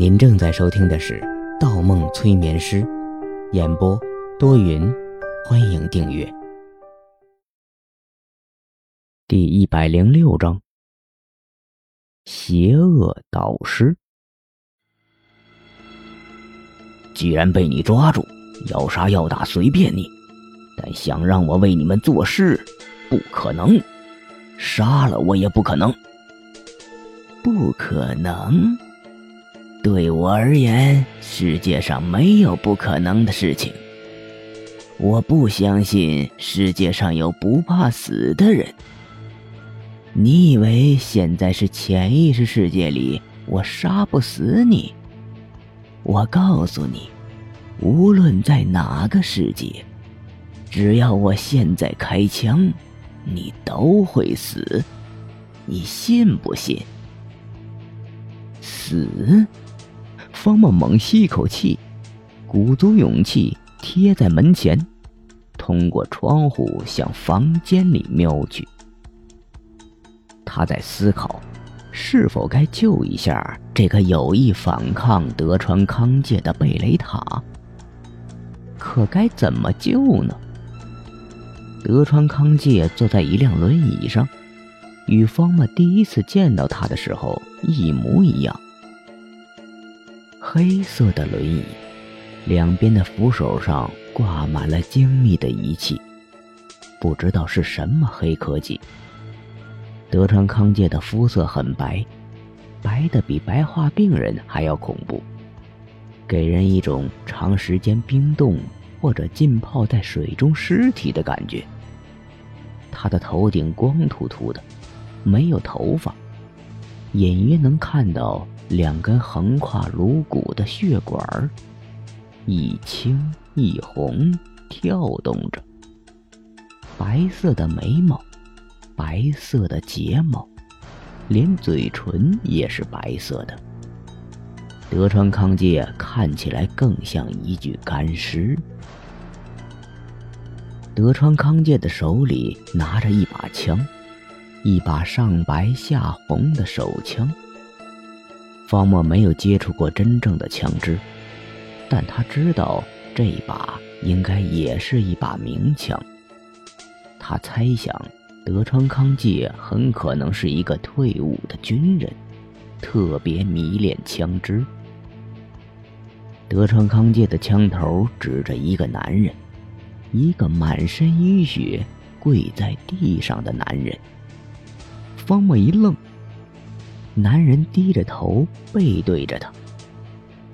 您正在收听的是《盗梦催眠师》，演播多云，欢迎订阅。第一百零六章：邪恶导师。既然被你抓住，要杀要打随便你，但想让我为你们做事，不可能。杀了我也不可能。不可能。对我而言，世界上没有不可能的事情。我不相信世界上有不怕死的人。你以为现在是潜意识世界里，我杀不死你？我告诉你，无论在哪个世界，只要我现在开枪，你都会死。你信不信？死？方梦猛吸一口气，鼓足勇气贴在门前，通过窗户向房间里瞄去。他在思考，是否该救一下这个有意反抗德川康介的贝雷塔。可该怎么救呢？德川康介坐在一辆轮椅上，与方默第一次见到他的时候一模一样。黑色的轮椅，两边的扶手上挂满了精密的仪器，不知道是什么黑科技。德川康介的肤色很白，白的比白化病人还要恐怖，给人一种长时间冰冻或者浸泡在水中尸体的感觉。他的头顶光秃秃的，没有头发，隐约能看到。两根横跨颅骨的血管，一青一红跳动着。白色的眉毛，白色的睫毛，连嘴唇也是白色的。德川康介看起来更像一具干尸。德川康介的手里拿着一把枪，一把上白下红的手枪。方墨没有接触过真正的枪支，但他知道这把应该也是一把名枪。他猜想，德川康介很可能是一个退伍的军人，特别迷恋枪支。德川康介的枪头指着一个男人，一个满身淤血、跪在地上的男人。方墨一愣。男人低着头，背对着他。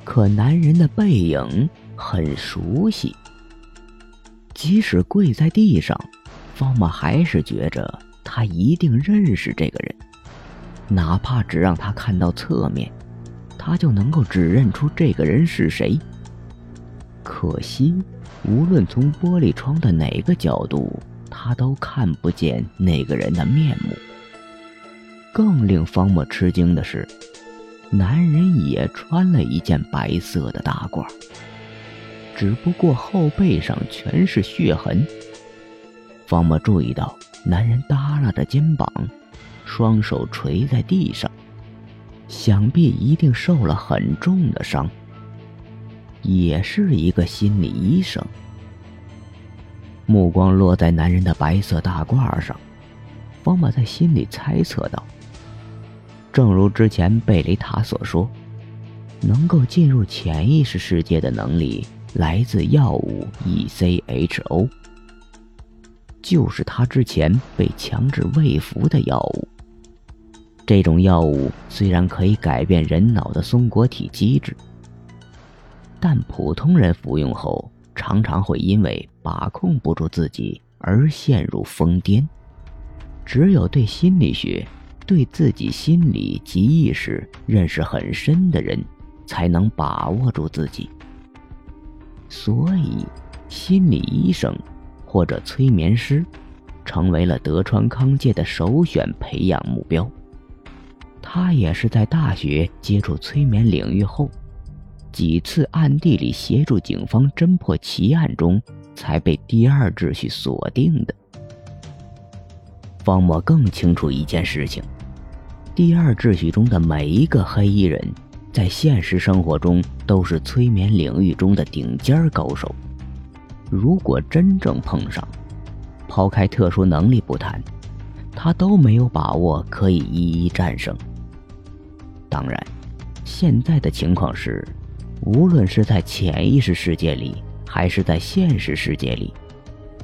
可男人的背影很熟悉。即使跪在地上，方木还是觉着他一定认识这个人。哪怕只让他看到侧面，他就能够指认出这个人是谁。可惜，无论从玻璃窗的哪个角度，他都看不见那个人的面目。更令方墨吃惊的是，男人也穿了一件白色的大褂，只不过后背上全是血痕。方墨注意到，男人耷拉着肩膀，双手垂在地上，想必一定受了很重的伤。也是一个心理医生。目光落在男人的白色大褂上，方墨在心里猜测道。正如之前贝雷塔所说，能够进入潜意识世界的能力来自药物 ECHO，就是他之前被强制喂服的药物。这种药物虽然可以改变人脑的松果体机制，但普通人服用后常常会因为把控不住自己而陷入疯癫。只有对心理学。对自己心理及意识认识很深的人，才能把握住自己。所以，心理医生或者催眠师，成为了德川康介的首选培养目标。他也是在大学接触催眠领域后，几次暗地里协助警方侦破奇案中，才被第二秩序锁定的。方墨更清楚一件事情。第二秩序中的每一个黑衣人，在现实生活中都是催眠领域中的顶尖高手。如果真正碰上，抛开特殊能力不谈，他都没有把握可以一一战胜。当然，现在的情况是，无论是在潜意识世界里，还是在现实世界里，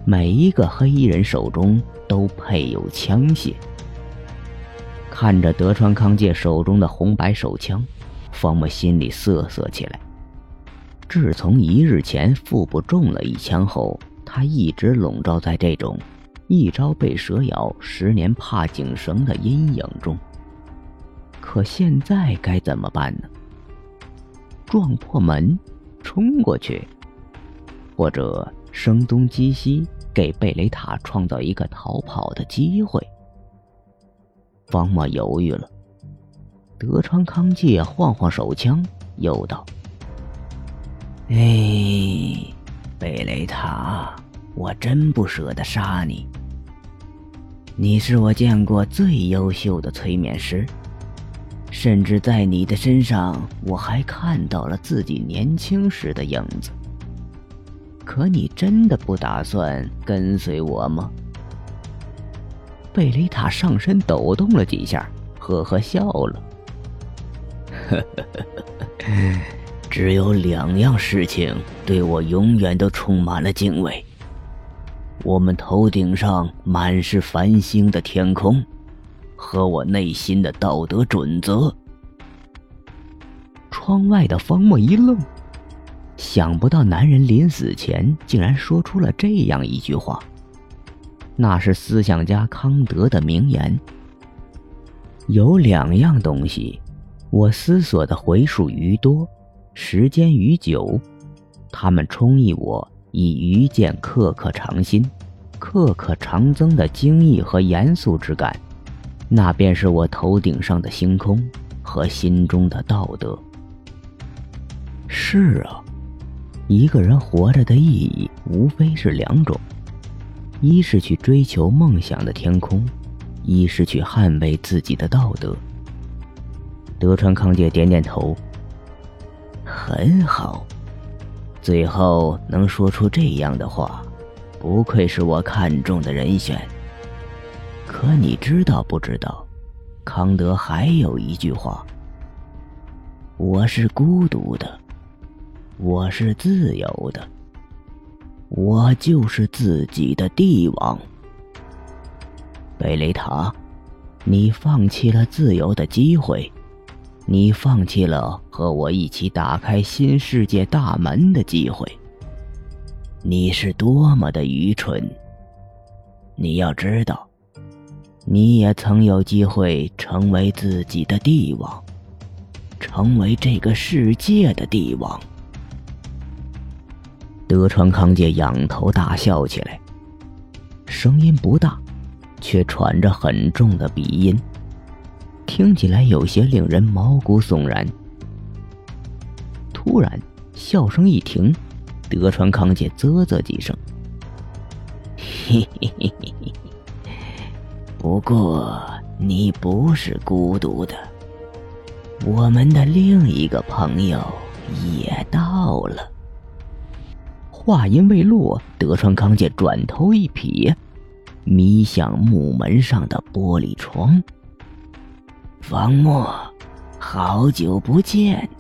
每一个黑衣人手中都配有枪械。看着德川康介手中的红白手枪，方木心里瑟瑟起来。自从一日前腹部中了一枪后，他一直笼罩在这种一朝被蛇咬，十年怕井绳的阴影中。可现在该怎么办呢？撞破门，冲过去，或者声东击西，给贝雷塔创造一个逃跑的机会？方墨犹豫了。德川康介晃晃手枪，又道。哎，贝雷塔，我真不舍得杀你。你是我见过最优秀的催眠师，甚至在你的身上，我还看到了自己年轻时的影子。可你真的不打算跟随我吗？贝雷塔上身抖动了几下，呵呵笑了。呵呵呵。只有两样事情对我永远都充满了敬畏：我们头顶上满是繁星的天空，和我内心的道德准则。窗外的方墨一愣，想不到男人临死前竟然说出了这样一句话。那是思想家康德的名言：“有两样东西，我思索的回数愈多。”时间愈久，他们充溢我以愚见刻刻常新、刻刻常增的惊异和严肃之感。那便是我头顶上的星空和心中的道德。是啊，一个人活着的意义无非是两种：一是去追求梦想的天空，一是去捍卫自己的道德。德川康介点点头。很好，最后能说出这样的话，不愧是我看中的人选。可你知道不知道，康德还有一句话：“我是孤独的，我是自由的，我就是自己的帝王。”贝雷塔，你放弃了自由的机会。你放弃了和我一起打开新世界大门的机会。你是多么的愚蠢！你要知道，你也曾有机会成为自己的帝王，成为这个世界的帝王。德川康介仰头大笑起来，声音不大，却喘着很重的鼻音。听起来有些令人毛骨悚然。突然，笑声一停，德川康介啧啧几声：“嘿嘿嘿嘿嘿，不过你不是孤独的，我们的另一个朋友也到了。”话音未落，德川康介转头一瞥，迷向木门上的玻璃窗。方墨，好久不见。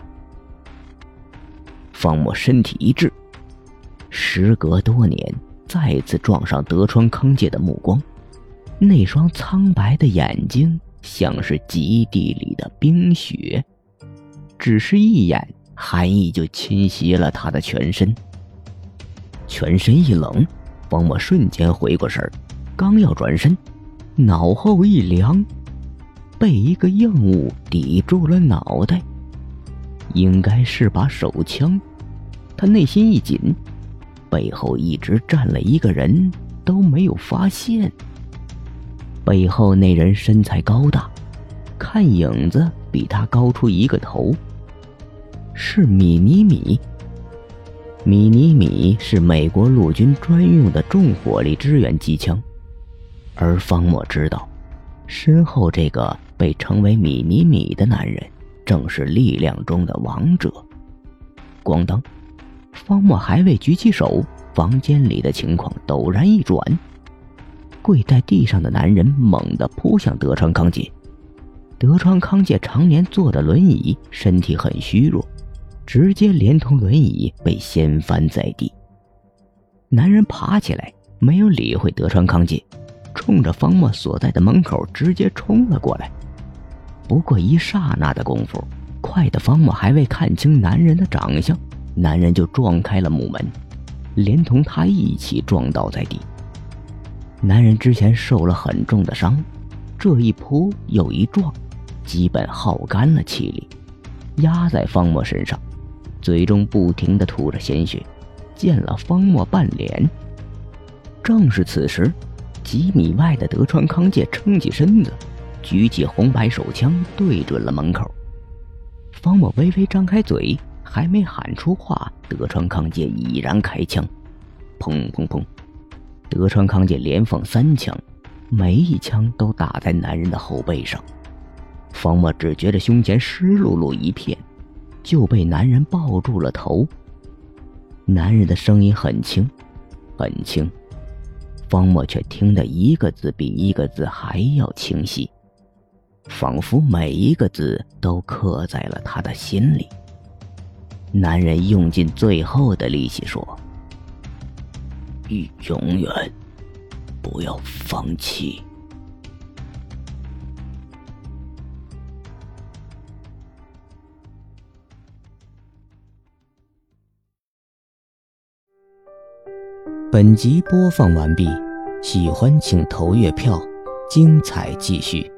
方墨身体一滞，时隔多年，再次撞上德川康介的目光，那双苍白的眼睛像是极地里的冰雪，只是一眼，寒意就侵袭了他的全身。全身一冷，方墨瞬间回过神儿，刚要转身，脑后一凉。被一个硬物抵住了脑袋，应该是把手枪。他内心一紧，背后一直站了一个人，都没有发现。背后那人身材高大，看影子比他高出一个头。是米尼米。米尼米是美国陆军专用的重火力支援机枪，而方墨知道，身后这个。被称为米尼米的男人，正是力量中的王者。咣当，方墨还未举起手，房间里的情况陡然一转。跪在地上的男人猛地扑向德川康介。德川康介常年坐着轮椅，身体很虚弱，直接连同轮椅被掀翻在地。男人爬起来，没有理会德川康介，冲着方墨所在的门口直接冲了过来。不过一刹那的功夫，快的方墨还未看清男人的长相，男人就撞开了木门，连同他一起撞倒在地。男人之前受了很重的伤，这一扑又一撞，基本耗干了气力，压在方墨身上，嘴中不停地吐着鲜血，溅了方墨半脸。正是此时，几米外的德川康介撑起身子，举起红白手枪对准了门口。方墨微微张开嘴，还没喊出话，德川康介已然开枪，砰砰砰。德川康介连放三枪，每一枪都打在男人的后背上。方墨只觉得胸前湿漉漉一片，就被男人抱住了头。男人的声音很轻，很轻，方墨却听得一个字比一个字还要清晰，仿佛每一个字都刻在了他的心里。男人用尽最后的力气说。永远不要放弃。本集播放完毕，喜欢请投月票，精彩继续。